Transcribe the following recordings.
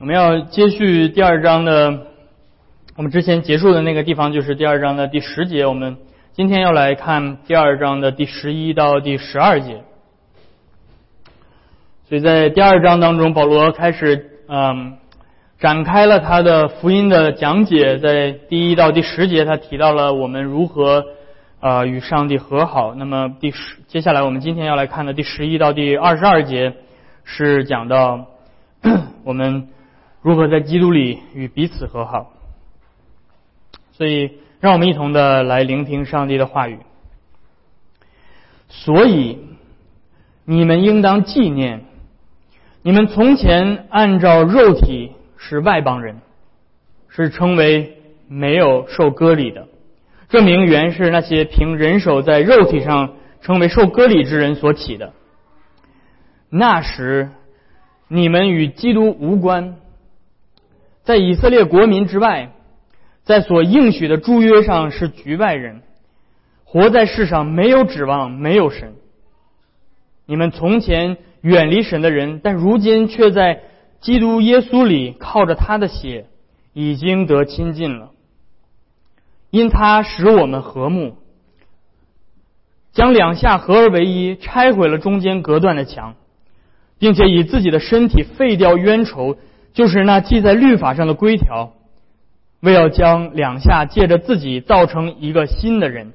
我们要接续第二章的，我们之前结束的那个地方就是第二章的第十节。我们今天要来看第二章的第十一到第十二节。所以在第二章当中，保罗开始嗯展开了他的福音的讲解。在第一到第十节，他提到了我们如何呃与上帝和好。那么第十接下来我们今天要来看的第十一到第二十二节是讲到 我们。如何在基督里与彼此和好？所以，让我们一同的来聆听上帝的话语。所以，你们应当纪念，你们从前按照肉体是外邦人，是称为没有受割礼的。这名原是那些凭人手在肉体上称为受割礼之人所起的。那时，你们与基督无关。在以色列国民之外，在所应许的诸约上是局外人，活在世上没有指望，没有神。你们从前远离神的人，但如今却在基督耶稣里靠着他的血，已经得亲近了。因他使我们和睦，将两下合而为一，拆毁了中间隔断的墙，并且以自己的身体废掉冤仇。就是那记在律法上的规条，为要将两下借着自己造成一个新的人，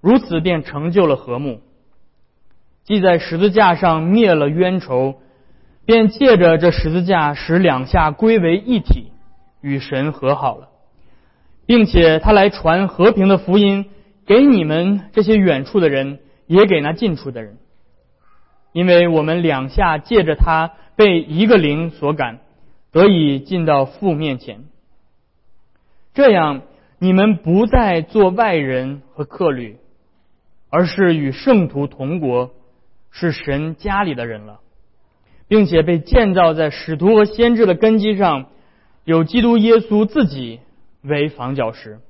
如此便成就了和睦。记在十字架上灭了冤仇，便借着这十字架使两下归为一体，与神和好了，并且他来传和平的福音给你们这些远处的人，也给那近处的人，因为我们两下借着他被一个灵所感。得以进到父面前，这样你们不再做外人和客旅，而是与圣徒同国，是神家里的人了，并且被建造在使徒和先知的根基上，有基督耶稣自己为房角石，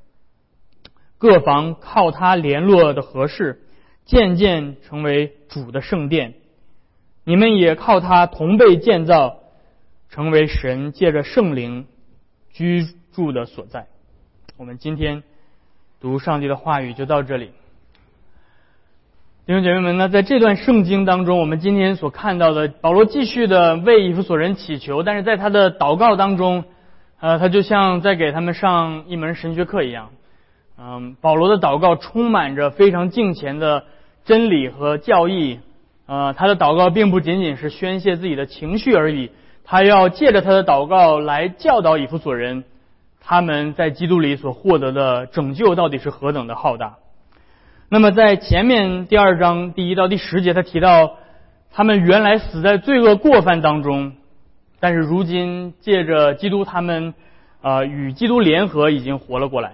各房靠他联络的合适，渐渐成为主的圣殿，你们也靠他同被建造。成为神借着圣灵居住的所在。我们今天读上帝的话语就到这里。弟兄姐妹们，那在这段圣经当中，我们今天所看到的，保罗继续的为以弗所人祈求，但是在他的祷告当中，呃，他就像在给他们上一门神学课一样。嗯，保罗的祷告充满着非常敬虔的真理和教义。呃，他的祷告并不仅仅是宣泄自己的情绪而已。他要借着他的祷告来教导以弗所人，他们在基督里所获得的拯救到底是何等的浩大。那么在前面第二章第一到第十节，他提到他们原来死在罪恶过犯当中，但是如今借着基督，他们啊与基督联合，已经活了过来。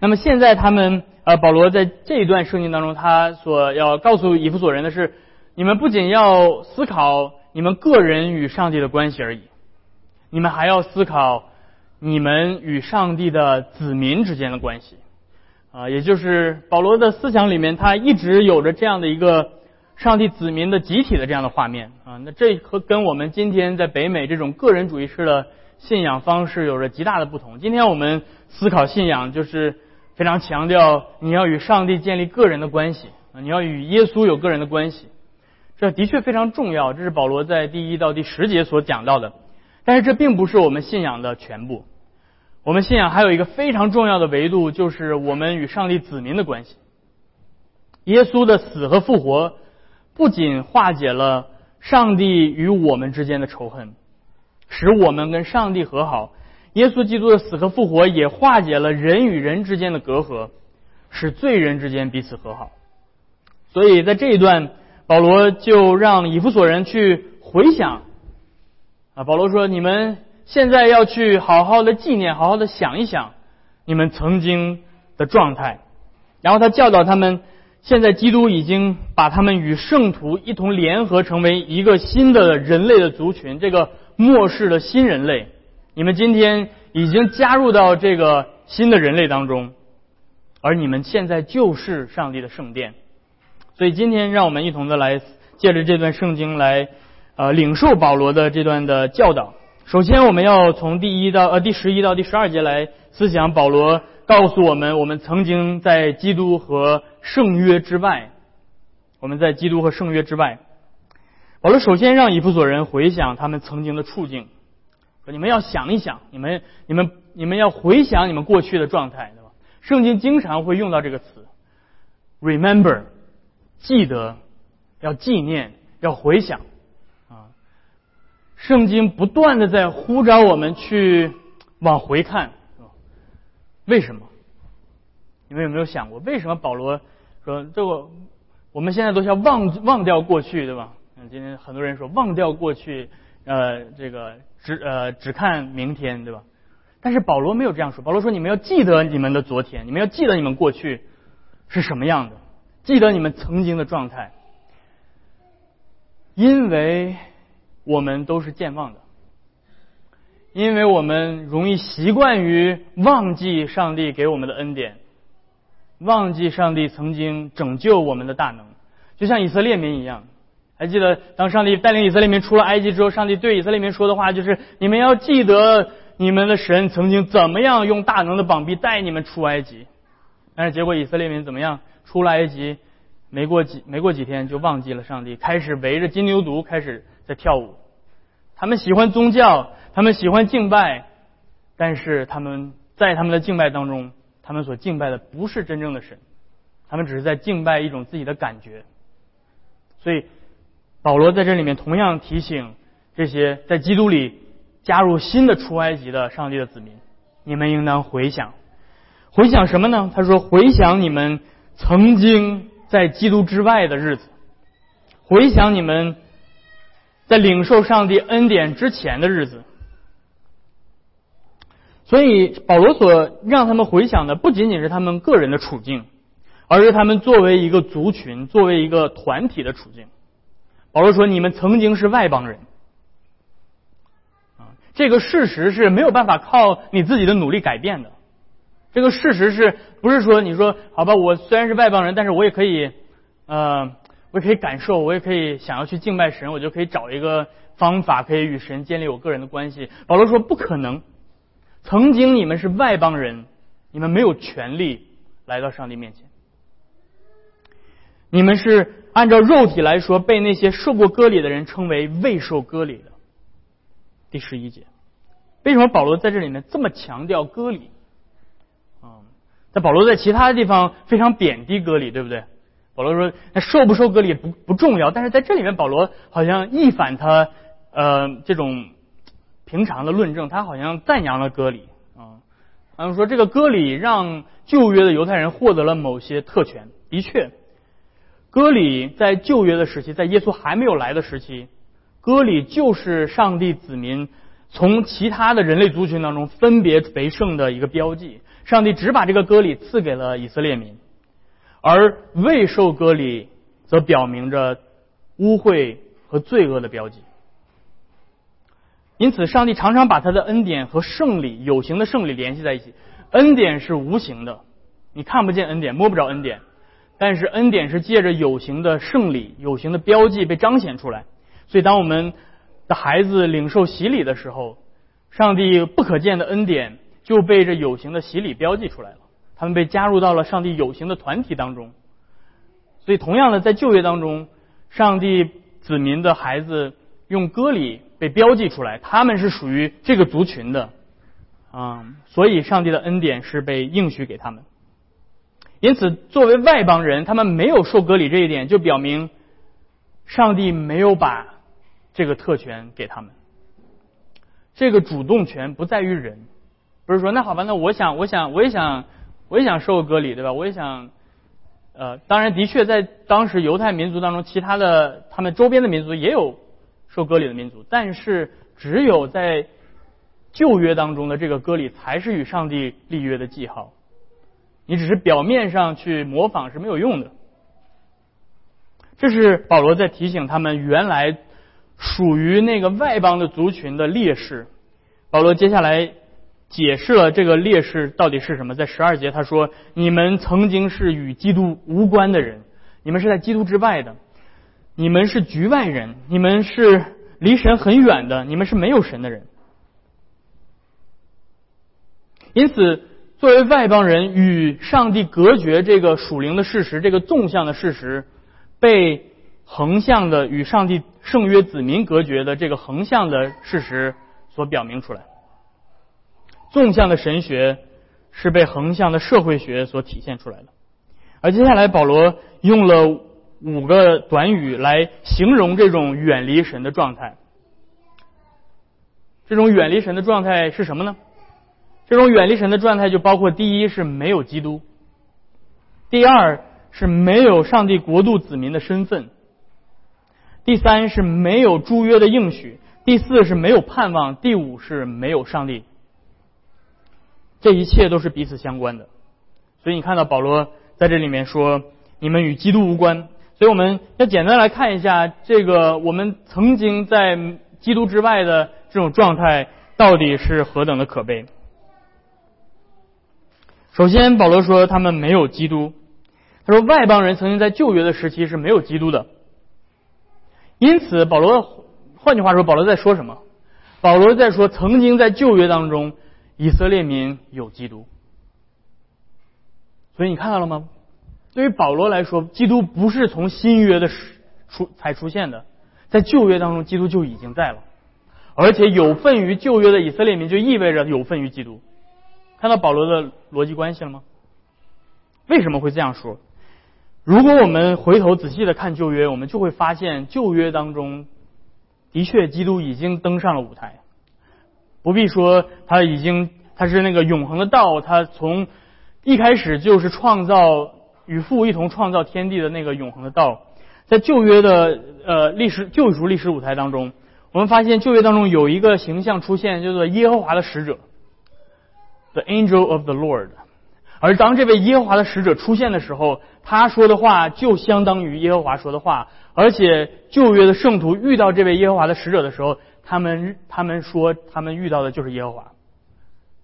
那么现在他们呃保罗在这一段圣经当中，他所要告诉以弗所人的是：你们不仅要思考。你们个人与上帝的关系而已，你们还要思考你们与上帝的子民之间的关系啊，也就是保罗的思想里面，他一直有着这样的一个上帝子民的集体的这样的画面啊。那这和跟我们今天在北美这种个人主义式的信仰方式有着极大的不同。今天我们思考信仰，就是非常强调你要与上帝建立个人的关系啊，你要与耶稣有个人的关系。这的确非常重要，这是保罗在第一到第十节所讲到的。但是这并不是我们信仰的全部。我们信仰还有一个非常重要的维度，就是我们与上帝子民的关系。耶稣的死和复活不仅化解了上帝与我们之间的仇恨，使我们跟上帝和好；耶稣基督的死和复活也化解了人与人之间的隔阂，使罪人之间彼此和好。所以在这一段。保罗就让以弗所人去回想啊，保罗说：“你们现在要去好好的纪念，好好的想一想你们曾经的状态。”然后他教导他们：“现在基督已经把他们与圣徒一同联合，成为一个新的人类的族群，这个末世的新人类。你们今天已经加入到这个新的人类当中，而你们现在就是上帝的圣殿。”所以今天让我们一同的来借着这段圣经来，呃，领受保罗的这段的教导首先我们要从第一到呃第十一到第十二节来思想保罗告诉我们，我们曾经在基督和圣约之外，我们在基督和圣约之外。保罗首先让以弗所人回想他们曾经的处境，说你们要想一想，你们你们你们要回想你们过去的状态，对吧？圣经经常会用到这个词，remember，记得，要纪念，要回想。啊圣经不断的在呼召我们去往回看，为什么？你们有没有想过，为什么保罗说这个？我们现在都要忘忘掉过去，对吧？今天很多人说忘掉过去，呃，这个只呃只看明天，对吧？但是保罗没有这样说，保罗说你们要记得你们的昨天，你们要记得你们过去是什么样的，记得你们曾经的状态，因为。我们都是健忘的，因为我们容易习惯于忘记上帝给我们的恩典，忘记上帝曾经拯救我们的大能，就像以色列民一样。还记得当上帝带领以色列民出了埃及之后，上帝对以色列民说的话就是：“你们要记得你们的神曾经怎么样用大能的膀臂带你们出埃及。”但是结果以色列民怎么样？出了埃及，没过几没过几天就忘记了上帝，开始围着金牛犊开始。在跳舞，他们喜欢宗教，他们喜欢敬拜，但是他们在他们的敬拜当中，他们所敬拜的不是真正的神，他们只是在敬拜一种自己的感觉。所以保罗在这里面同样提醒这些在基督里加入新的出埃及的上帝的子民：你们应当回想，回想什么呢？他说：回想你们曾经在基督之外的日子，回想你们。在领受上帝恩典之前的日子，所以保罗所让他们回想的不仅仅是他们个人的处境，而是他们作为一个族群、作为一个团体的处境。保罗说：“你们曾经是外邦人，啊，这个事实是没有办法靠你自己的努力改变的。这个事实是不是说你说好吧？我虽然是外邦人，但是我也可以，呃。”我也可以感受，我也可以想要去敬拜神，我就可以找一个方法，可以与神建立我个人的关系。保罗说不可能。曾经你们是外邦人，你们没有权利来到上帝面前。你们是按照肉体来说，被那些受过割礼的人称为未受割礼的。第十一节，为什么保罗在这里面这么强调割礼？啊，在保罗在其他的地方非常贬低割礼，对不对？保罗说：“那受不受割礼不不重要，但是在这里面，保罗好像一反他呃这种平常的论证，他好像赞扬了割礼啊。他们说这个割礼让旧约的犹太人获得了某些特权。的确，割礼在旧约的时期，在耶稣还没有来的时期，割礼就是上帝子民从其他的人类族群当中分别为圣的一个标记。上帝只把这个割礼赐给了以色列民。”而未受割礼，则表明着污秽和罪恶的标记。因此，上帝常常把他的恩典和胜利、有形的胜利联系在一起。恩典是无形的，你看不见恩典，摸不着恩典；但是恩典是借着有形的胜利、有形的标记被彰显出来。所以，当我们的孩子领受洗礼的时候，上帝不可见的恩典就被这有形的洗礼标记出来了。他们被加入到了上帝有形的团体当中，所以同样的，在旧约当中，上帝子民的孩子用割礼被标记出来，他们是属于这个族群的啊，所以上帝的恩典是被应许给他们。因此，作为外邦人，他们没有受割礼这一点，就表明上帝没有把这个特权给他们。这个主动权不在于人，不是说那好吧，那我想，我想，我也想。我也想受割礼，对吧？我也想，呃，当然，的确，在当时犹太民族当中，其他的他们周边的民族也有受割礼的民族，但是只有在旧约当中的这个割礼才是与上帝立约的记号。你只是表面上去模仿是没有用的。这是保罗在提醒他们原来属于那个外邦的族群的劣势。保罗接下来。解释了这个劣势到底是什么。在十二节他说：“你们曾经是与基督无关的人，你们是在基督之外的，你们是局外人，你们是离神很远的，你们是没有神的人。因此，作为外邦人与上帝隔绝这个属灵的事实，这个纵向的事实，被横向的与上帝圣约子民隔绝的这个横向的事实所表明出来。纵向的神学是被横向的社会学所体现出来的。而接下来，保罗用了五个短语来形容这种远离神的状态。这种远离神的状态是什么呢？这种远离神的状态就包括：第一是没有基督；第二是没有上帝国度子民的身份；第三是没有诸约的应许；第四是没有盼望；第五是没有上帝。这一切都是彼此相关的。所以你看到保罗在这里面说：“你们与基督无关。”所以我们要简单来看一下这个我们曾经在基督之外的。这种状态到底是何等的可悲？首先，保罗说他们没有基督。他说外邦人曾经在旧约的时期是没有基督的。因此，保罗换句话说，保罗在说什么？保罗在说曾经在旧约当中，以色列民有基督。所以你看到了吗？对于保罗来说，基督不是从新约的出才出现的，在旧约当中，基督就已经在了。而且有份于旧约的以色列民，就意味着有份于基督。看到保罗的逻辑关系了吗？为什么会这样说？如果我们回头仔细的看旧约，我们就会发现旧约当中的确基督已经登上了舞台。不必说他已经他是那个永恒的道，他从一开始就是创造与父一同创造天地的那个永恒的道，在旧约的呃历史救赎历史舞台当中。我们发现旧约当中有一个形象出现，叫做耶和华的使者，the angel of the Lord。而当这位耶和华的使者出现的时候，他说的话就相当于耶和华说的话。而且旧约的圣徒遇到这位耶和华的使者的时候，他们他们说他们遇到的就是耶和华。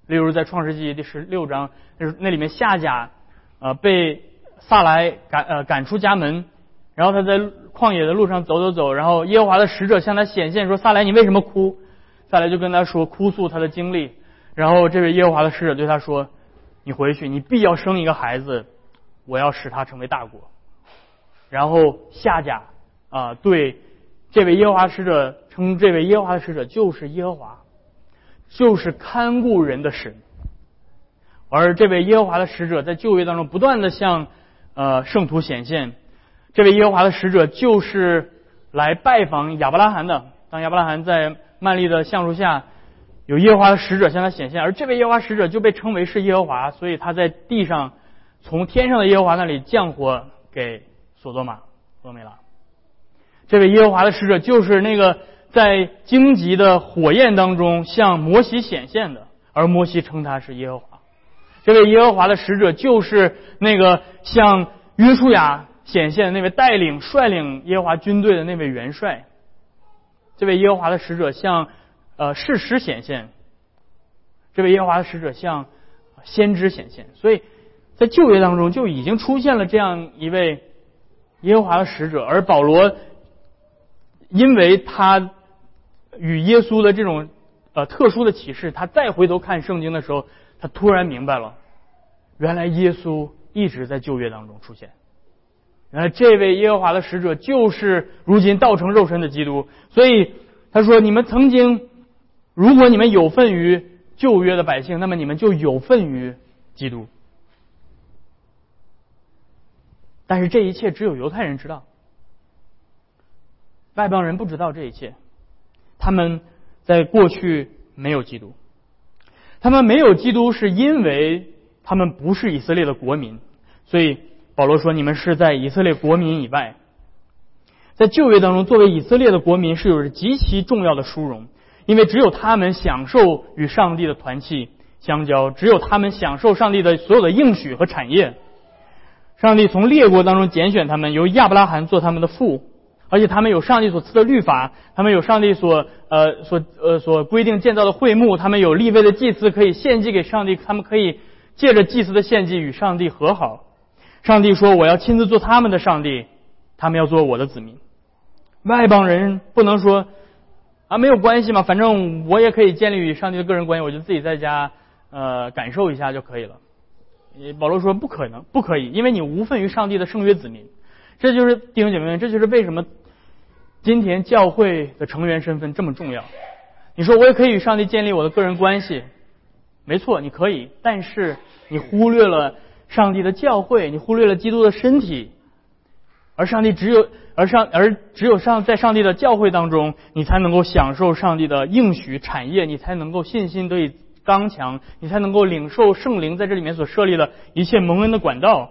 例如在创世纪第十六章，那里面夏甲呃被萨来赶呃赶出家门。然后他在旷野的路上走走走，然后耶和华的使者向他显现说：“萨来，你为什么哭？”萨来就跟他说哭诉他的经历。然后这位耶和华的使者对他说：“你回去，你必要生一个孩子，我要使他成为大国。”然后夏甲啊对这位耶和华使者称这位耶和华的使者就是耶和华，就是看顾人的神。而这位耶和华的使者在旧约当中不断的向呃圣徒显现。这位耶和华的使者就是来拜访亚伯拉罕的。当亚伯拉罕在曼利的橡树下，有耶和华的使者向他显现，而这位耶和华使者就被称为是耶和华，所以他在地上从天上的耶和华那里降火给索多玛、俄梅拉。这位耶和华的使者就是那个在荆棘的火焰当中向摩西显现的，而摩西称他是耶和华。这位耶和华的使者就是那个向约书亚。显现那位带领率领耶和华军队的那位元帅，这位耶和华的使者向呃事实显现，这位耶和华的使者向先知显现，所以在旧约当中就已经出现了这样一位耶和华的使者，而保罗因为他与耶稣的这种呃特殊的启示，他再回头看圣经的时候，他突然明白了，原来耶稣一直在旧约当中出现。呃，这位耶和华的使者就是如今道成肉身的基督，所以他说：“你们曾经，如果你们有份于旧约的百姓，那么你们就有份于基督。但是这一切只有犹太人知道，外邦人不知道这一切。他们在过去没有基督，他们没有基督是因为他们不是以色列的国民，所以。”保罗说：“你们是在以色列国民以外，在旧约当中，作为以色列的国民是有着极其重要的殊荣，因为只有他们享受与上帝的团契相交，只有他们享受上帝的所有的应许和产业。上帝从列国当中拣选他们，由亚伯拉罕做他们的父，而且他们有上帝所赐的律法，他们有上帝所呃所呃所规定建造的会幕，他们有立位的祭司可以献祭给上帝，他们可以借着祭司的献祭与上帝和好。”上帝说：“我要亲自做他们的上帝，他们要做我的子民。外邦人不能说啊，没有关系嘛，反正我也可以建立与上帝的个人关系，我就自己在家呃感受一下就可以了。保罗说不可能，不可以，因为你无份于上帝的圣约子民。这就是弟兄姐妹们，这就是为什么今天教会的成员身份这么重要。你说我也可以与上帝建立我的个人关系，没错，你可以，但是你忽略了上帝的教会，你忽略了基督的身体，而上帝只有而上而只有上在上帝的教会当中，你才能够享受上帝的应许产业，你才能够信心得以。刚强，你才能够领受圣灵在这里面所设立的一切蒙恩的管道。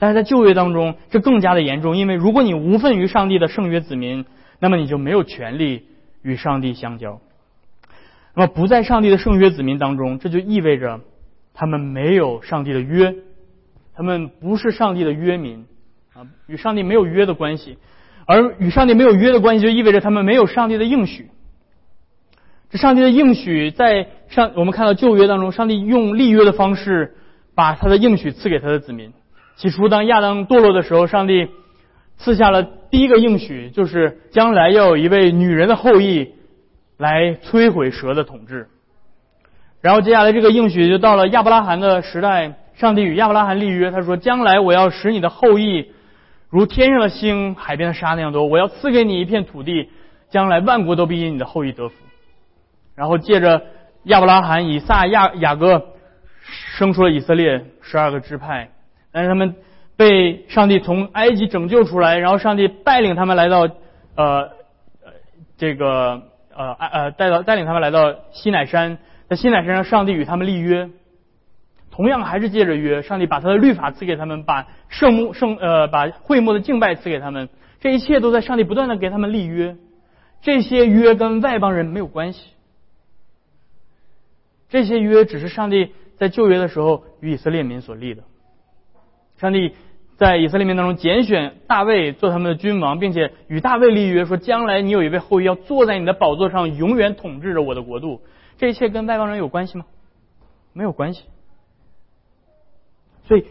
但是在旧约当中，这更加的严重，因为如果你无份于上帝的圣约子民，那么你就没有权利与上帝相交。那么不在上帝的圣约子民当中，这就意味着他们没有上帝的约，他们不是上帝的约民啊，与上帝没有约的关系，而与上帝没有约的关系，就意味着他们没有上帝的应许。这上帝的应许，在上我们看到旧约当中，上帝用立约的方式把他的应许赐给他的子民。起初，当亚当堕落的时候，上帝赐下了第一个应许，就是将来要有一位女人的后裔来摧毁蛇的统治。然后接下来这个应许就到了亚伯拉罕的时代，上帝与亚伯拉罕立约，他说：“将来我要使你的后裔如天上的星、海边的沙那样多，我要赐给你一片土地，将来万国都必因你的后裔得福。”然后借着亚伯拉罕、以撒、亚雅各生出了以色列十二个支派，但是他们被上帝从埃及拯救出来，然后上帝带领他们来到呃这个呃呃带到带领他们来到西乃山，在西乃山上，上帝与他们立约，同样还是借着约，上帝把他的律法赐给他们，把圣幕圣呃把会幕的敬拜赐给他们，这一切都在上帝不断的给他们立约，这些约跟外邦人没有关系。这些约只是上帝在旧约的时候与以色列民所立的。上帝在以色列民当中拣选大卫做他们的君王，并且与大卫立约，说将来你有一位后裔要坐在你的宝座上，永远统治着我的国度。这一切跟外邦人有关系吗？没有关系。所以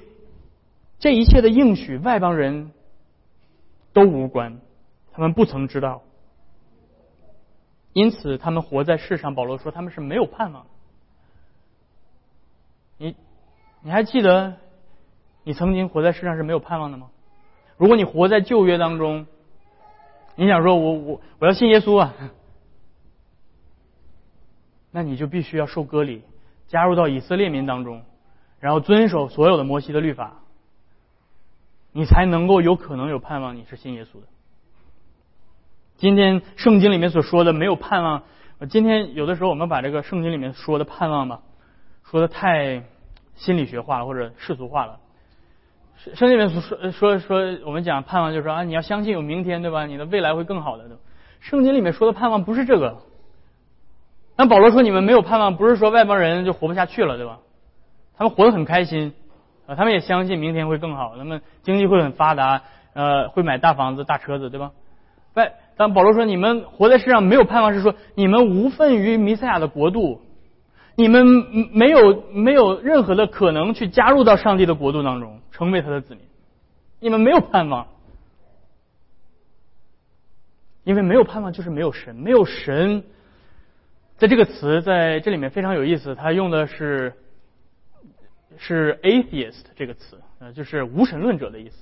这一切的应许，外邦人都无关，他们不曾知道。因此，他们活在世上。保罗说，他们是没有盼望。你，你还记得你曾经活在世上是没有盼望的吗？如果你活在旧约当中，你想说我我我要信耶稣啊，那你就必须要受割礼，加入到以色列民当中，然后遵守所有的摩西的律法，你才能够有可能有盼望，你是信耶稣的。今天圣经里面所说的没有盼望，今天有的时候我们把这个圣经里面说的盼望吧。说的太心理学化，或者世俗化了。圣经里面说说说，我们讲盼望，就是说啊，你要相信有明天，对吧？你的未来会更好的。圣经里面说的盼望不是这个。那保罗说你们没有盼望，不是说外邦人就活不下去了，对吧？他们活得很开心啊，他们也相信明天会更好，他们经济会很发达，呃，会买大房子、大车子，对吧？外，但保罗说你们活在世上没有盼望，是说你们无份于弥赛亚的国度。你们没有没有任何的可能去加入到上帝的国度当中，成为他的子民。你们没有盼望，因为没有盼望就是没有神，没有神。在这个词在这里面非常有意思，他用的是是 atheist 这个词，呃，就是无神论者的意思。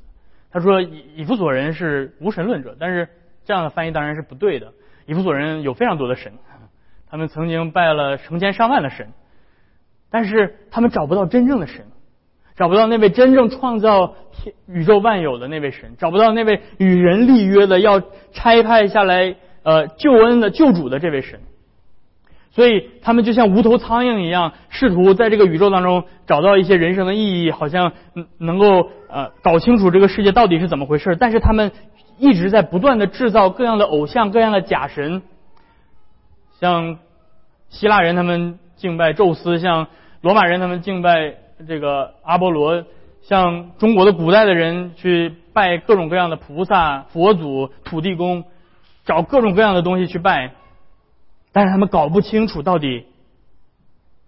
他说以以弗所人是无神论者，但是这样的翻译当然是不对的。以弗所人有非常多的神。他们曾经拜了成千上万的神，但是他们找不到真正的神，找不到那位真正创造天宇宙万有的那位神，找不到那位与人立约的要差派下来呃救恩的救主的这位神，所以他们就像无头苍蝇一样，试图在这个宇宙当中找到一些人生的意义，好像能够呃搞清楚这个世界到底是怎么回事。但是他们一直在不断的制造各样的偶像，各样的假神。像希腊人他们敬拜宙斯，像罗马人他们敬拜这个阿波罗，像中国的古代的人去拜各种各样的菩萨、佛祖、土地公，找各种各样的东西去拜，但是他们搞不清楚到底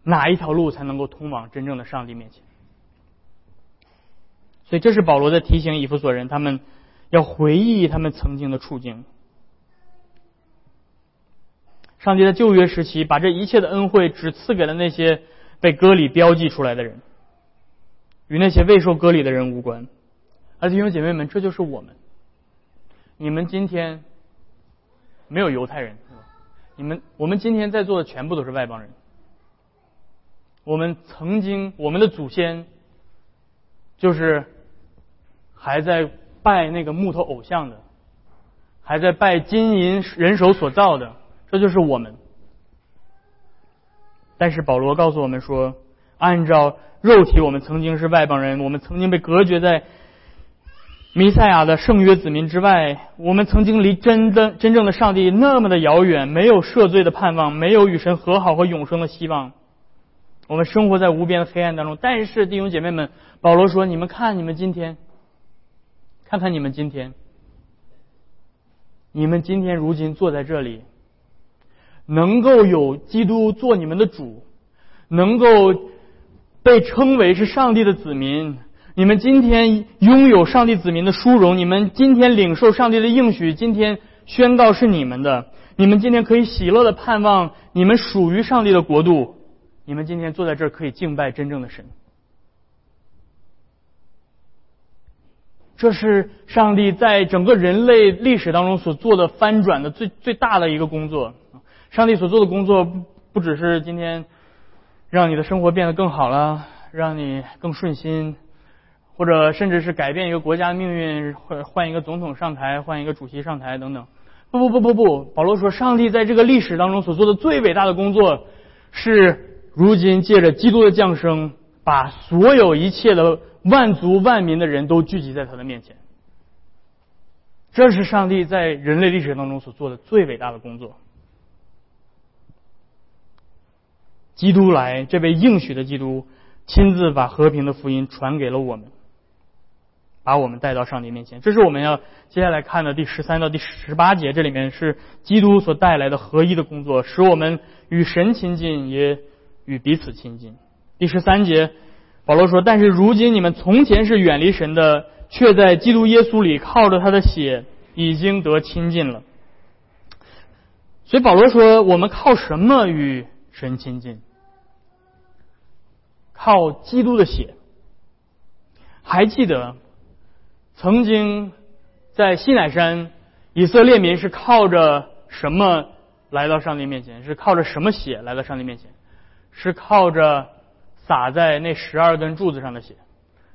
哪一条路才能够通往真正的上帝面前。所以这是保罗在提醒以弗所人，他们要回忆他们曾经的处境。上帝在旧约时期把这一切的恩惠只赐给了那些被割礼标记出来的人，与那些未受割礼的人无关。而弟兄姐妹们，这就是我们。你们今天没有犹太人，你们我们今天在座的全部都是外邦人。我们曾经，我们的祖先就是还在拜那个木头偶像的，还在拜金银人手所造的，这就是我们。但是保罗告诉我们说，按照肉体，我们曾经是外邦人，我们曾经被隔绝在弥赛亚的圣约子民之外，我们曾经离真的真正的上帝那么的遥远，没有赦罪的盼望，没有与神和好和永生的希望。我们生活在无边的黑暗当中。但是弟兄姐妹们，保罗说：“你们看，你们今天，看看你们今天，你们今天如今坐在这里。”能够有基督做你们的主，能够被称为是上帝的子民，你们今天拥有上帝子民的殊荣，你们今天领受上帝的应许，今天宣告是你们的，你们今天可以喜乐的盼望，你们属于上帝的国度，你们今天坐在这儿可以敬拜真正的神，这是上帝在整个人类历史当中所做的翻转的最最大的一个工作。上帝所做的工作不不只是今天让你的生活变得更好了，让你更顺心，或者甚至是改变一个国家的命运，换换一个总统上台，换一个主席上台等等。不不不不不，保罗说，上帝在这个历史当中所做的最伟大的工作，是如今借着基督的降生，把所有一切的万族万民的人都聚集在他的面前。这是上帝在人类历史当中所做的最伟大的工作。基督来，这位应许的基督亲自把和平的福音传给了我们，把我们带到上帝面前。这是我们要接下来看的第十三到第十八节，这里面是基督所带来的合一的工作，使我们与神亲近，也与彼此亲近。第十三节，保罗说：“但是如今你们从前是远离神的，却在基督耶稣里靠着他的血已经得亲近了。”所以保罗说：“我们靠什么与神亲近？”靠基督的血，还记得曾经在西乃山，以色列民是靠着什么来到上帝面前？是靠着什么血来到上帝面前？是靠着洒在那十二根柱子上的血，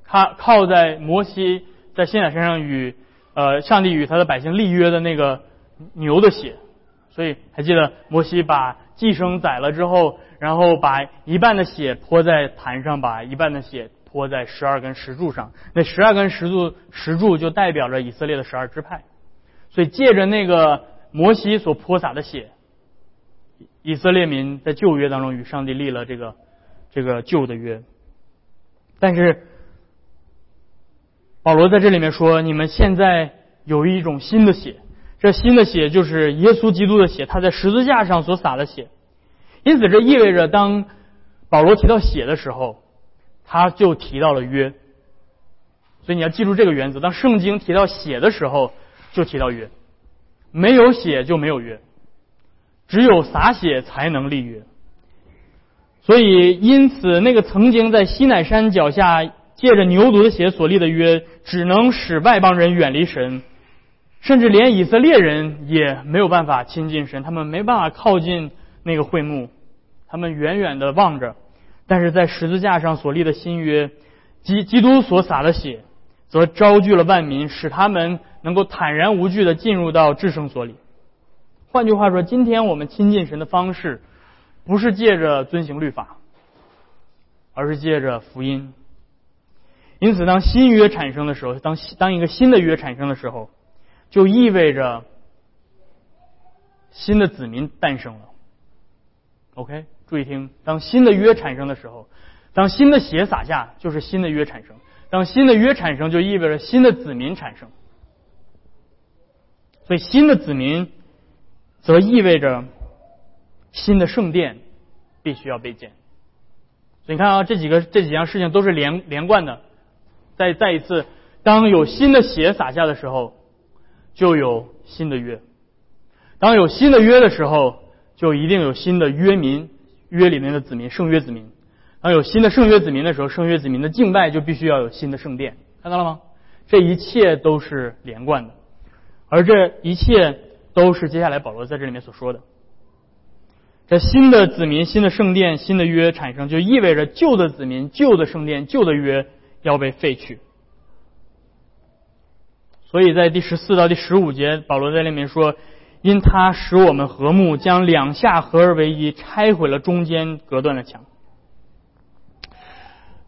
他靠在摩西在西乃山上与呃上帝与他的百姓立约的那个牛的血。所以还记得摩西把寄生宰了之后。然后把一半的血泼在坛上，把一半的血泼在十二根石柱上。那十二根石柱石柱就代表着以色列的十二支派。所以借着那个摩西所泼洒的血，以色列民在旧约当中与上帝立了这个这个旧的约。但是保罗在这里面说，你们现在有一种新的血，这新的血就是耶稣基督的血，他在十字架上所洒的血。因此，这意味着当保罗提到血的时候，他就提到了约。所以你要记住这个原则：当圣经提到血的时候，就提到约。没有血就没有约，只有洒血才能立约。所以，因此那个曾经在西乃山脚下借着牛犊的血所立的约，只能使外邦人远离神，甚至连以色列人也没有办法亲近神，他们没办法靠近。那个会幕，他们远远的望着，但是在十字架上所立的新约，基基督所洒的血，则招聚了万民，使他们能够坦然无惧的进入到至圣所里。换句话说，今天我们亲近神的方式，不是借着遵行律法，而是借着福音。因此，当新约产生的时候，当当一个新的约产生的时候，就意味着新的子民诞生了。OK，注意听，当新的约产生的时候，当新的血洒下，就是新的约产生；当新的约产生，就意味着新的子民产生。所以，新的子民则意味着新的圣殿必须要被建。所以，你看啊，这几个这几样事情都是连连贯的。再再一次，当有新的血洒下的时候，就有新的约；当有新的约的时候。就一定有新的约民，约里面的子民，圣约子民。当有新的圣约子民的时候，圣约子民的敬拜就必须要有新的圣殿，看到了吗？这一切都是连贯的，而这一切都是接下来保罗在这里面所说的。这新的子民、新的圣殿、新的约产生，就意味着旧的子民、旧的圣殿、旧的约要被废去。所以在第十四到第十五节，保罗在里面说：“因他使我们和睦，将两下合而为一，拆毁了中间隔断的墙。”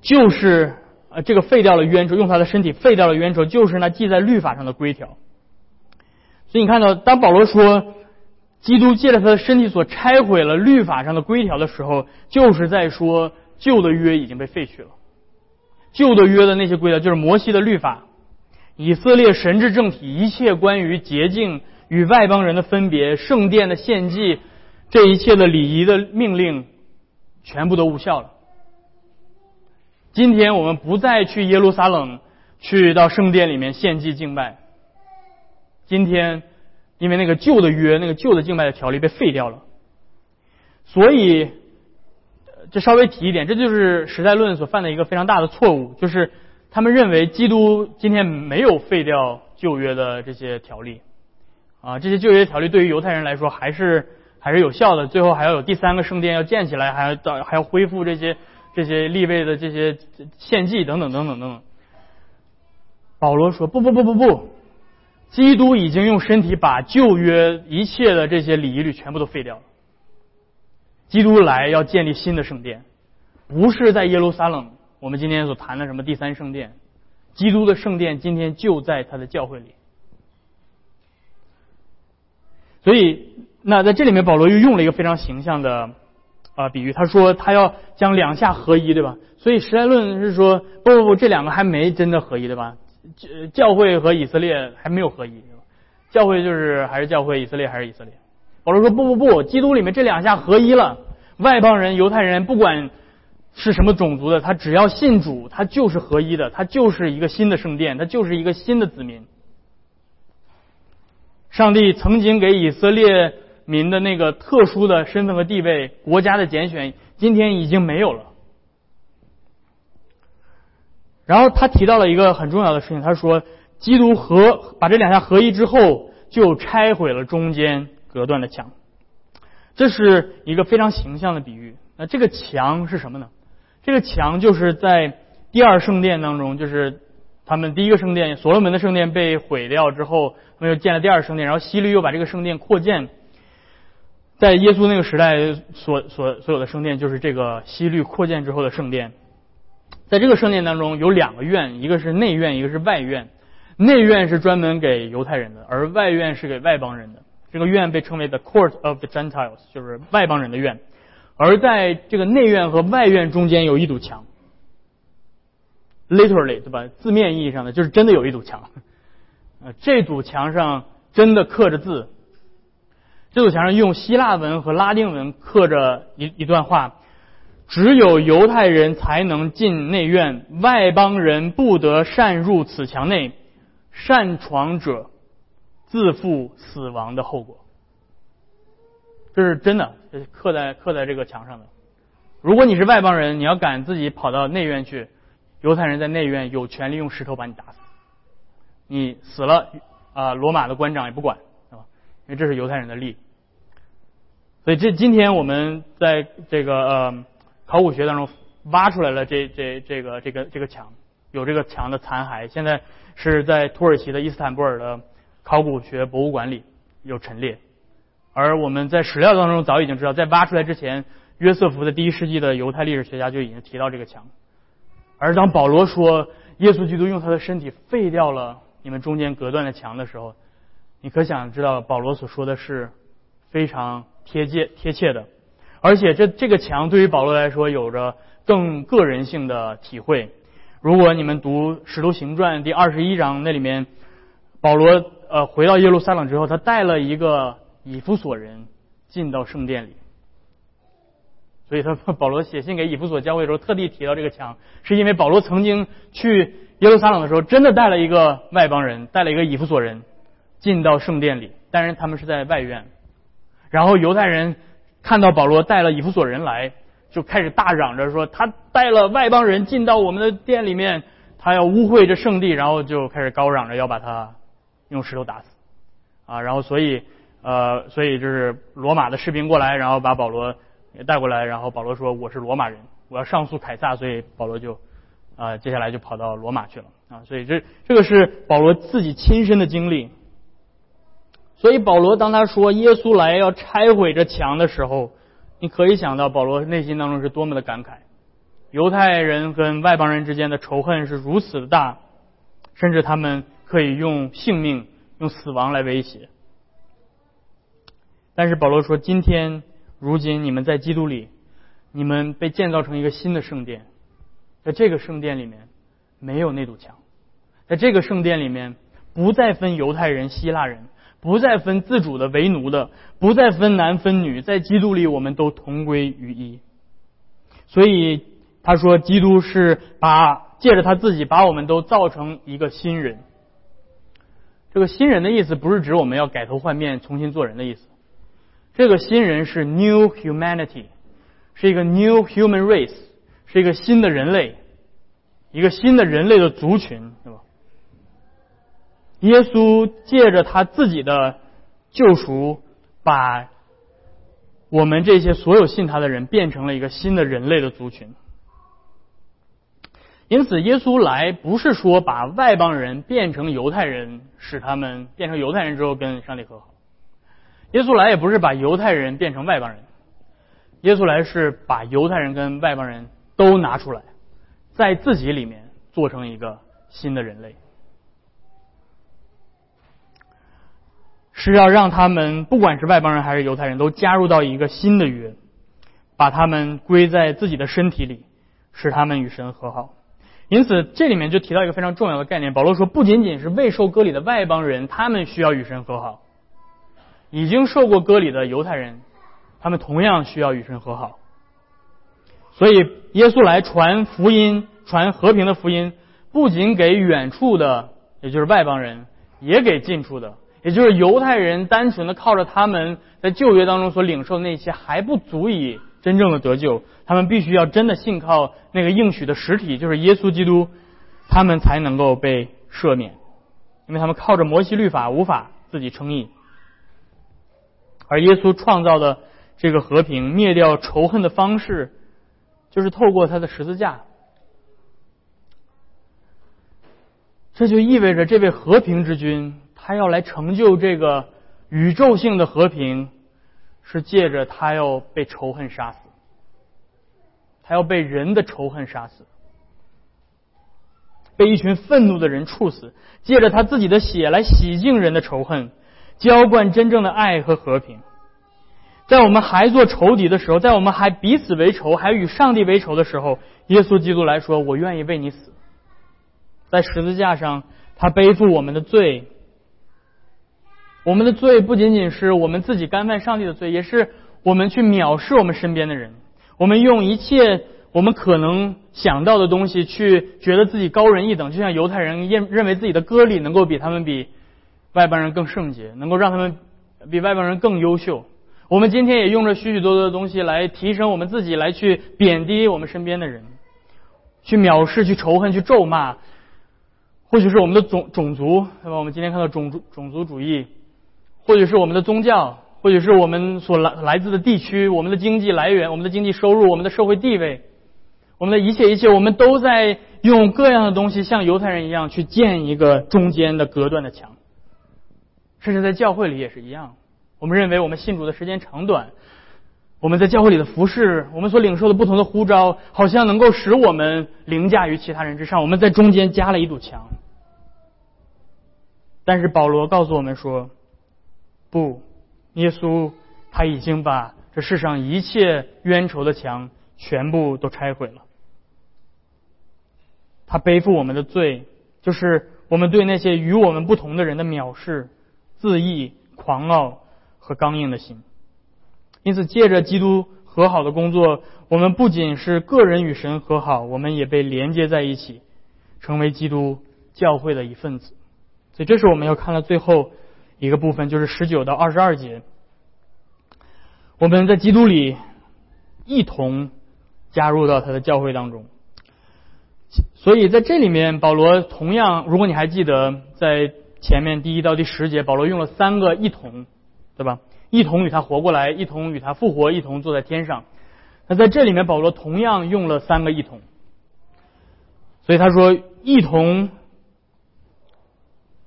就是呃，这个废掉了冤仇，用他的身体废掉了冤仇，就是那记在律法上的规条。所以你看到，当保罗说基督借着他的身体所拆毁了律法上的规条的时候，就是在说旧的约已经被废去了。旧的约的那些规条，就是摩西的律法、以色列神之政体、一切关于洁净与外邦人的分别、圣殿的献祭，这一切的礼仪的命令，全部都无效了。今天我们不再去耶路撒冷，去到圣殿里面献祭敬拜。今天，因为那个旧的约，那个旧的敬拜的条例被废掉了，所以，这稍微提一点，这就是时代论所犯的一个非常大的错误，就是他们认为基督今天没有废掉旧约的这些条例，啊，这些旧约条例对于犹太人来说还是还是有效的，最后还要有第三个圣殿要建起来，还要到还要恢复这些。这些立位的这些献祭等等等等等等，保罗说不不不不不，基督已经用身体把旧约一切的这些礼仪律全部都废掉了。基督来要建立新的圣殿，不是在耶路撒冷。我们今天所谈的什么第三圣殿，基督的圣殿今天就在他的教会里。所以，那在这里面，保罗又用了一个非常形象的。啊，比喻他说他要将两下合一，对吧？所以时代论是说不不不，这两个还没真的合一，对吧？教会和以色列还没有合一，对吧？教会就是还是教会，以色列还是以色列。保罗说不不不，基督里面这两下合一了，外邦人、犹太人不管是什么种族的，他只要信主，他就是合一的，他就是一个新的圣殿，他就是一个新的子民。上帝曾经给以色列。民的那个特殊的身份和地位，国家的拣选，今天已经没有了。然后他提到了一个很重要的事情，他说，基督和把这两项合一之后，就拆毁了中间隔断的墙。这是一个非常形象的比喻。那这个墙是什么呢？这个墙就是在第二圣殿当中，就是他们第一个圣殿所罗门的圣殿被毁掉之后，他们又建了第二圣殿，然后希律又把这个圣殿扩建。在耶稣那个时代，所所所有的圣殿就是这个西律扩建之后的圣殿。在这个圣殿当中有两个院，一个是内院，一个是外院。内院是专门给犹太人的，而外院是给外邦人的。这个院被称为 the court of the Gentiles，就是外邦人的院。而在这个内院和外院中间有一堵墙，literally 对吧？字面意义上的就是真的有一堵墙。呃，这堵墙上真的刻着字。这堵墙上用希腊文和拉丁文刻着一一段话：只有犹太人才能进内院，外邦人不得擅入此墙内。擅闯者自负死亡的后果。这是真的，这是刻在刻在这个墙上的。如果你是外邦人，你要敢自己跑到内院去，犹太人在内院有权利用石头把你打死。你死了啊，罗马的官长也不管，啊，因为这是犹太人的利。所以这今天我们在这个呃考古学当中挖出来了这这这个这个这个墙，有这个墙的残骸，现在是在土耳其的伊斯坦布尔的考古学博物馆里有陈列。而我们在史料当中早已经知道，在挖出来之前，约瑟夫的第一世纪的犹太历史学家就已经提到这个墙。而当保罗说耶稣基督用他的身体废掉了你们中间隔断的墙的时候，你可想知道保罗所说的是非常。贴切贴切的，而且这这个墙对于保罗来说有着更个人性的体会。如果你们读《使徒行传》第二十一章，那里面保罗呃回到耶路撒冷之后，他带了一个以弗所人进到圣殿里，所以他保罗写信给以弗所教会的时候，特地提到这个墙，是因为保罗曾经去耶路撒冷的时候，真的带了一个外邦人，带了一个以弗所人进到圣殿里，但是他们是在外院。然后犹太人看到保罗带了以弗所人来，就开始大嚷着说他带了外邦人进到我们的店里面，他要污秽这圣地，然后就开始高嚷着要把他用石头打死。啊，然后所以呃，所以就是罗马的士兵过来，然后把保罗也带过来，然后保罗说我是罗马人，我要上诉凯撒，所以保罗就啊接下来就跑到罗马去了啊，所以这这个是保罗自己亲身的经历。所以保罗当他说耶稣来要拆毁这墙的时候，你可以想到保罗内心当中是多么的感慨。犹太人跟外邦人之间的仇恨是如此的大，甚至他们可以用性命、用死亡来威胁。但是保罗说，今天如今你们在基督里，你们被建造成一个新的圣殿，在这个圣殿里面没有那堵墙，在这个圣殿里面不再分犹太人、希腊人。不再分自主的为奴的，不再分男分女，在基督里我们都同归于一。所以他说，基督是把借着他自己把我们都造成一个新人。这个新人的意思不是指我们要改头换面、重新做人的意思。这个新人是 new humanity，是一个 new human race，是一个新的人类，一个新的人类的族群，对吧？耶稣借着他自己的救赎，把我们这些所有信他的人变成了一个新的人类的族群。因此，耶稣来不是说把外邦人变成犹太人，使他们变成犹太人之后跟上帝和好。耶稣来也不是把犹太人变成外邦人，耶稣来是把犹太人跟外邦人都拿出来，在自己里面做成一个新的人类。是要让他们，不管是外邦人还是犹太人都加入到一个新的约，把他们归在自己的身体里，使他们与神和好。因此，这里面就提到一个非常重要的概念。保罗说，不仅仅是未受割礼的外邦人，他们需要与神和好；已经受过割礼的犹太人，他们同样需要与神和好。所以，耶稣来传福音、传和平的福音，不仅给远处的，也就是外邦人，也给近处的。也就是犹太人单纯的靠着他们在旧约当中所领受的那些还不足以真正的得救，他们必须要真的信靠那个应许的实体，就是耶稣基督，他们才能够被赦免，因为他们靠着摩西律法无法自己称义，而耶稣创造的这个和平灭掉仇恨的方式，就是透过他的十字架，这就意味着这位和平之君。他要来成就这个宇宙性的和平，是借着他要被仇恨杀死，他要被人的仇恨杀死，被一群愤怒的人处死，借着他自己的血来洗净人的仇恨，浇灌真正的爱和和平。在我们还做仇敌的时候，在我们还彼此为仇，还与上帝为仇的时候，耶稣基督来说：“我愿意为你死。”在十字架上，他背负我们的罪。我们的罪不仅仅是我们自己干犯上帝的罪，也是我们去藐视我们身边的人。我们用一切我们可能想到的东西去觉得自己高人一等，就像犹太人认认为自己的割礼能够比他们比外邦人更圣洁，能够让他们比外邦人更优秀。我们今天也用着许许多多的东西来提升我们自己，来去贬低我们身边的人，去藐视、去仇恨、去咒骂，或许是我们的种种族，对吧？我们今天看到种族种族主义。或许是我们的宗教，或许是我们所来来自的地区，我们的经济来源，我们的经济收入，我们的社会地位，我们的一切一切，我们都在用各样的东西，像犹太人一样去建一个中间的隔断的墙。甚至在教会里也是一样。我们认为我们信主的时间长短，我们在教会里的服饰，我们所领受的不同的呼召，好像能够使我们凌驾于其他人之上。我们在中间加了一堵墙。但是保罗告诉我们说。不，耶稣他已经把这世上一切冤仇的墙全部都拆毁了。他背负我们的罪，就是我们对那些与我们不同的人的藐视、自义、狂傲和刚硬的心。因此，借着基督和好的工作，我们不仅是个人与神和好，我们也被连接在一起，成为基督教会的一份子。所以，这是我们要看到最后。一个部分就是十九到二十二节，我们在基督里一同加入到他的教会当中。所以在这里面，保罗同样，如果你还记得，在前面第一到第十节，保罗用了三个一同，对吧？一同与他活过来，一同与他复活，一同坐在天上。那在这里面，保罗同样用了三个一同。所以他说，一同，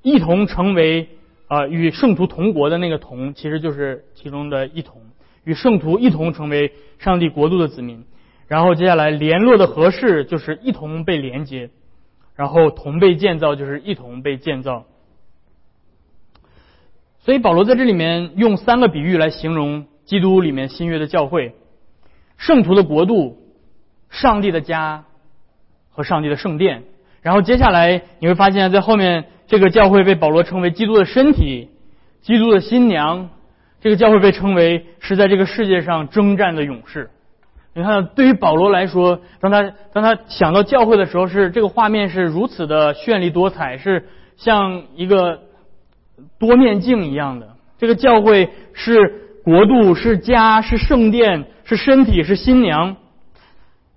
一同成为啊与圣徒同国的那个同，其实就是其中的一同，与圣徒一同成为上帝国度的子民。然后接下来联络的合适就是一同被连接，然后同被建造就是一同被建造。所以保罗在这里面用三个比喻来形容基督里面新约的教会、圣徒的国度、上帝的家和上帝的圣殿。然后接下来你会发现在后面这个教会被保罗称为基督的身体、基督的新娘。这个教会被称为是在这个世界上征战的勇士。你看，对于保罗来说，当他当他想到教会的时候，是这个画面是如此的绚丽多彩，是像一个多面镜一样的。这个教会是国度，是家，是圣殿，是身体，是新娘。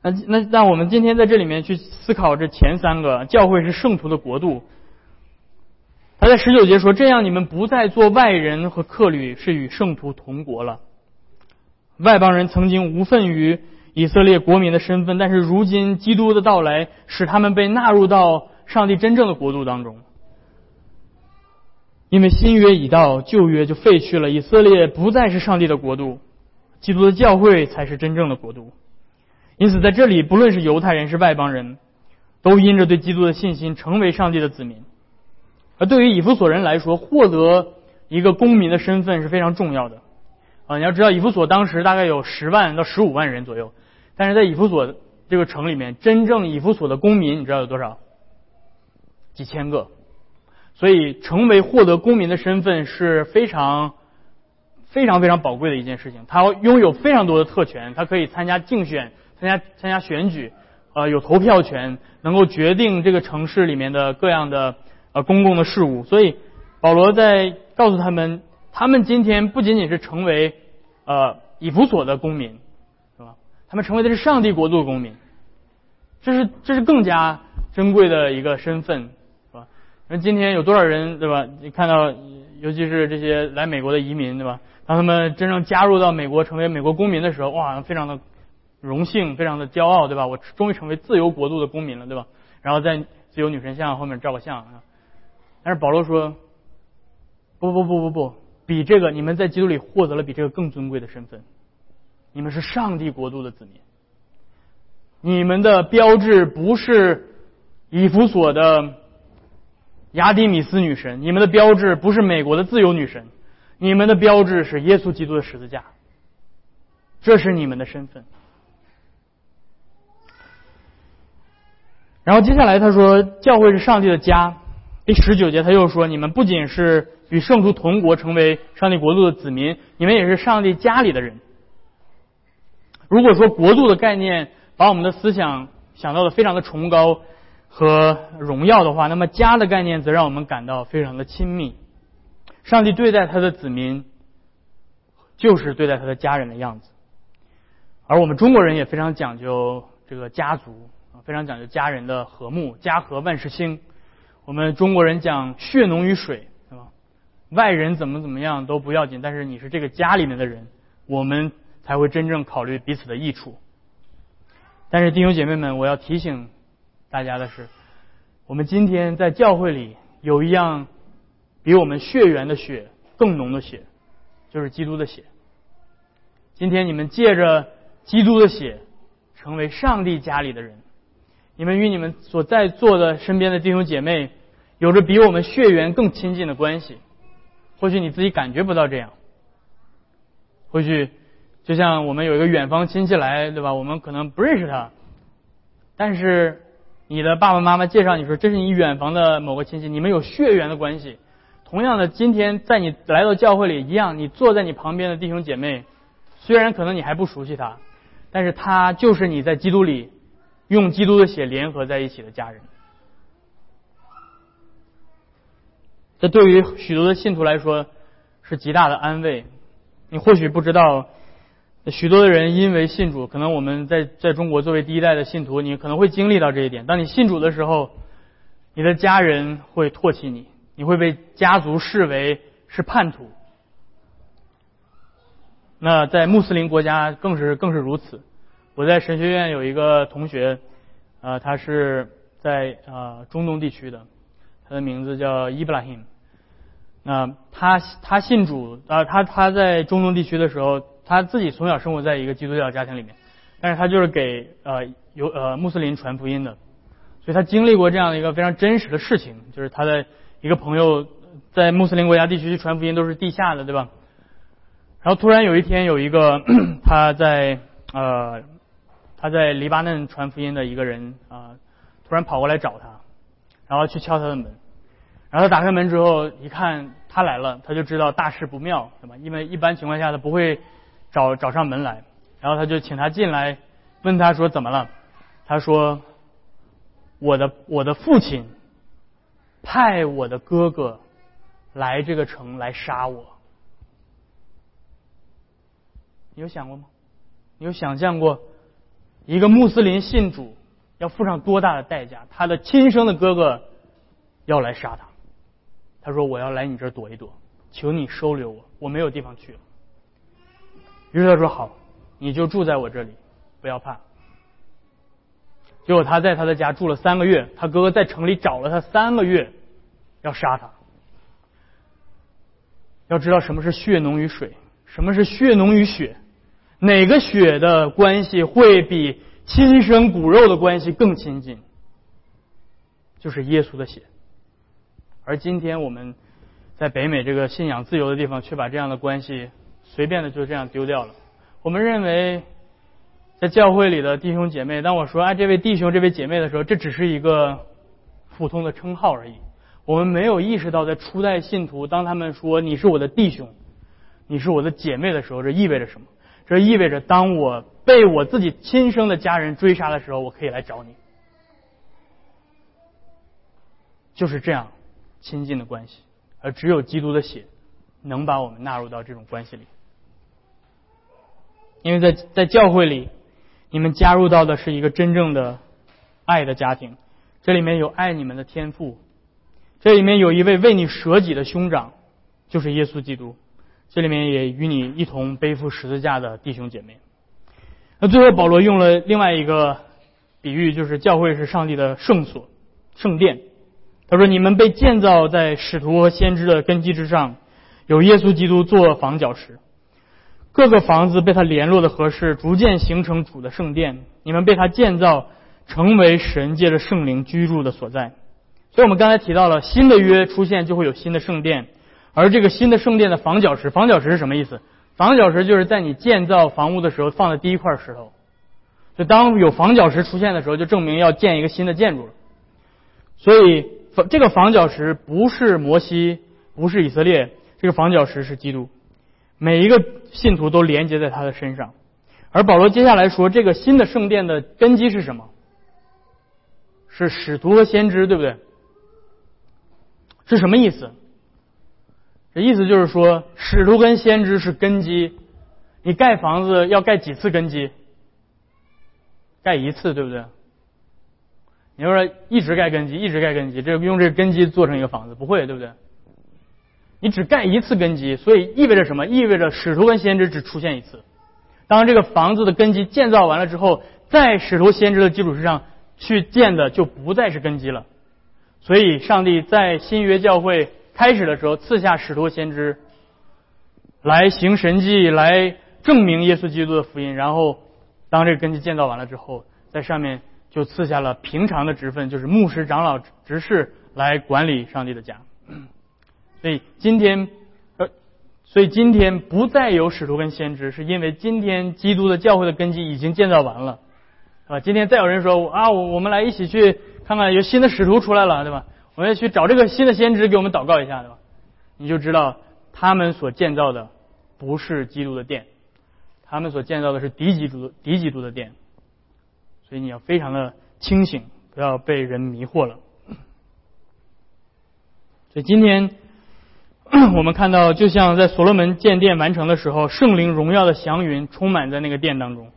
那那那，我们今天在这里面去思考这前三个，教会是圣徒的国度。他在十九节说：“这样，你们不再做外人和客旅，是与圣徒同国了。”外邦人曾经无份于以色列国民的身份，但是如今基督的到来使他们被纳入到上帝真正的国度当中。因为新约已到，旧约就废去了，以色列不再是上帝的国度，基督的教会才是真正的国度。因此，在这里，不论是犹太人是外邦人，都因着对基督的信心成为上帝的子民。而对于以弗所人来说，获得一个公民的身份是非常重要的。啊，你要知道，以弗所当时大概有十万到十五万人左右，但是在以弗所这个城里面，真正以弗所的公民，你知道有多少？几千个。所以，成为获得公民的身份是非常非常非常宝贵的一件事情。他拥有非常多的特权，他可以参加竞选、参加参加选举，呃，有投票权，能够决定这个城市里面的各样的呃公共的事务。所以，保罗在告诉他们。他们今天不仅仅是成为呃以弗所的公民，是吧？他们成为的是上帝国度的公民，这是这是更加珍贵的一个身份，那今天有多少人，对吧？你看到，尤其是这些来美国的移民，对吧？当他们真正加入到美国，成为美国公民的时候，哇，非常的荣幸，非常的骄傲，对吧？我终于成为自由国度的公民了，对吧？然后在自由女神像后面照个相啊，但是保罗说，不不不不不。比这个，你们在基督里获得了比这个更尊贵的身份。你们是上帝国度的子民。你们的标志不是以弗所的雅迪米斯女神，你们的标志不是美国的自由女神，你们的标志是耶稣基督的十字架。这是你们的身份。然后接下来他说，教会是上帝的家。第十九节他又说，你们不仅是。与圣徒同国，成为上帝国度的子民，你们也是上帝家里的人。如果说国度的概念把我们的思想想到的非常的崇高和荣耀的话，那么家的概念则让我们感到非常的亲密。上帝对待他的子民，就是对待他的家人的样子。而我们中国人也非常讲究这个家族，非常讲究家人的和睦，家和万事兴。我们中国人讲血浓于水。外人怎么怎么样都不要紧，但是你是这个家里面的人，我们才会真正考虑彼此的益处。但是弟兄姐妹们，我要提醒大家的是，我们今天在教会里有一样比我们血缘的血更浓的血，就是基督的血。今天你们借着基督的血成为上帝家里的人，你们与你们所在座的身边的弟兄姐妹有着比我们血缘更亲近的关系。或许你自己感觉不到这样，或许就像我们有一个远方亲戚来，对吧？我们可能不认识他，但是你的爸爸妈妈介绍你说这是你远房的某个亲戚，你们有血缘的关系。同样的，今天在你来到教会里一样，你坐在你旁边的弟兄姐妹，虽然可能你还不熟悉他，但是他就是你在基督里用基督的血联合在一起的家人。这对于许多的信徒来说是极大的安慰。你或许不知道，许多的人因为信主，可能我们在在中国作为第一代的信徒，你可能会经历到这一点。当你信主的时候，你的家人会唾弃你，你会被家族视为是叛徒。那在穆斯林国家更是更是如此。我在神学院有一个同学，呃，他是在呃中东地区的，他的名字叫伊布拉辛。那他他信主啊，他他在中东地区的时候，他自己从小生活在一个基督教家庭里面，但是他就是给呃有呃穆斯林传福音的，所以他经历过这样的一个非常真实的事情，就是他的一个朋友在穆斯林国家地区去传福音都是地下的，对吧？然后突然有一天，有一个 他在呃他在黎巴嫩传福音的一个人啊，突然跑过来找他，然后去敲他的门，然后他打开门之后一看他来了，他就知道大事不妙，对吧？因为一般情况下他不会找找上门来，然后他就请他进来，问他说怎么了？他说我的我的父亲派我的哥哥来这个城来杀我。你有想过吗？你有想象过一个穆斯林信主要付上多大的代价？他的亲生的哥哥要来杀他。他说：“我要来你这儿躲一躲，求你收留我，我没有地方去了。”于是他说：“好，你就住在我这里，不要怕。”结果他在他的家住了三个月，他哥哥在城里找了他三个月，要杀他。要知道什么是血浓于水，什么是血浓于血。哪个血的关系会比亲生骨肉的关系更亲近？就是耶稣的血。而今天我们在北美这个信仰自由的地方，却把这样的关系随便的就这样丢掉了。我们认为，在教会里的弟兄姐妹，当我说啊这位弟兄、这位姐妹的时候，这只是一个普通的称号而已。我们没有意识到，在初代信徒，当他们说你是我的弟兄，你是我的姐妹的时候，这意味着什么？这意味着，当我被我自己亲生的家人追杀的时候，我可以来找你，就是这样亲近的关系。而只有基督的血能把我们纳入到这种关系里，因为在在教会里，你们加入到的是一个真正的爱的家庭，这里面有爱你们的天赋，这里面有一位为你舍己的兄长，就是耶稣基督。这里面也与你一同背负十字架的弟兄姐妹。那最后保罗用了另外一个比喻，就是教会是上帝的圣所、圣殿。他说：“你们被建造在使徒和先知的根基之上，有耶稣基督做房角石，各个房子被他联络的合适，逐渐形成主的圣殿。你们被他建造，成为神界的圣灵居住的所在。所以我们刚才提到了新的约出现，就会有新的圣殿。”而这个新的圣殿的房角石，房角石是什么意思？房角石就是在你建造房屋的时候放的第一块石头。就当有房角石出现的时候，就证明要建一个新的建筑了。所以，这个房角石不是摩西，不是以色列，这个房角石是基督。每一个信徒都连接在他的身上。而保罗接下来说，这个新的圣殿的根基是什么？是使徒和先知，对不对？是什么意思？这意思就是说，使徒跟先知是根基。你盖房子要盖几次根基？盖一次，对不对？你要说一直盖根基，一直盖根基，这用这个根基做成一个房子，不会，对不对？你只盖一次根基，所以意味着什么？意味着使徒跟先知只出现一次。当这个房子的根基建造完了之后，在使徒先知的基础之上去建的，就不再是根基了。所以，上帝在新约教会。开始的时候赐下使徒先知来行神迹，来证明耶稣基督的福音。然后当这个根基建造完了之后，在上面就赐下了平常的职分，就是牧师、长老、执事来管理上帝的家。所以今天，呃，所以今天不再有使徒跟先知，是因为今天基督的教会的根基已经建造完了，啊，今天再有人说啊，我我们来一起去看看有新的使徒出来了，对吧？我们要去找这个新的先知给我们祷告一下，对吧？你就知道他们所建造的不是基督的殿，他们所建造的是敌基督、敌基督的殿。所以你要非常的清醒，不要被人迷惑了。所以今天 我们看到，就像在所罗门建殿完成的时候，圣灵荣耀的祥云充满在那个殿当中。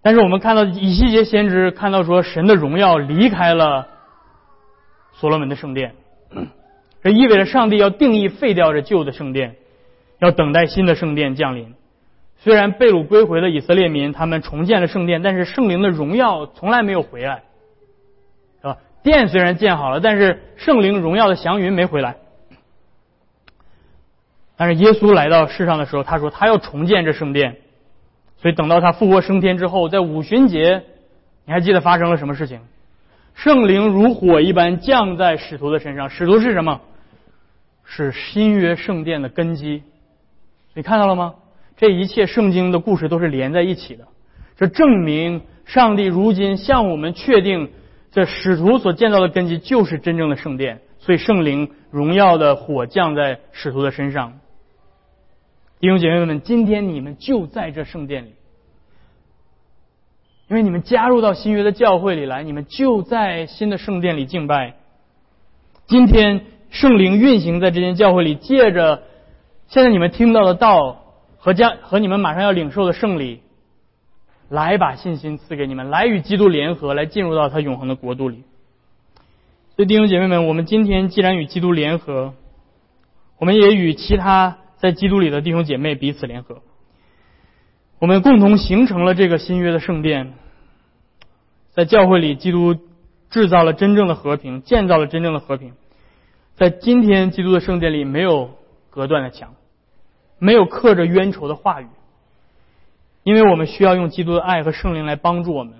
但是我们看到以西结先知看到说，神的荣耀离开了所罗门的圣殿，这意味着上帝要定义废掉这旧的圣殿，要等待新的圣殿降临。虽然被掳归回的以色列民他们重建了圣殿，但是圣灵的荣耀从来没有回来，是吧？殿虽然建好了，但是圣灵荣耀的祥云没回来。但是耶稣来到世上的时候，他说他要重建这圣殿，所以等到他复活升天之后，在五旬节，你还记得发生了什么事情？圣灵如火一般降在使徒的身上。使徒是什么？是新约圣殿的根基。你看到了吗？这一切圣经的故事都是连在一起的，这证明上帝如今向我们确定，这使徒所建造的根基就是真正的圣殿，所以圣灵荣耀的火降在使徒的身上。弟兄姐妹们，今天你们就在这圣殿里，因为你们加入到新约的教会里来，你们就在新的圣殿里敬拜。今天圣灵运行在这间教会里，借着现在你们听到的道。和将和你们马上要领受的圣礼，来把信心赐给你们，来与基督联合，来进入到他永恒的国度里。所以弟兄姐妹们，我们今天既然与基督联合，我们也与其他在基督里的弟兄姐妹彼此联合，我们共同形成了这个新约的圣殿。在教会里，基督制造了真正的和平，建造了真正的和平。在今天，基督的圣殿里没有隔断的墙。没有刻着冤仇的话语，因为我们需要用基督的爱和圣灵来帮助我们，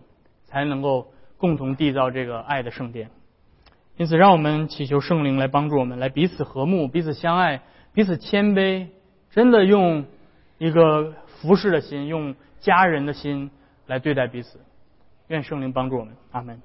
才能够共同缔造这个爱的圣殿。因此，让我们祈求圣灵来帮助我们，来彼此和睦、彼此相爱、彼此谦卑，真的用一个服侍的心、用家人的心来对待彼此。愿圣灵帮助我们，阿门。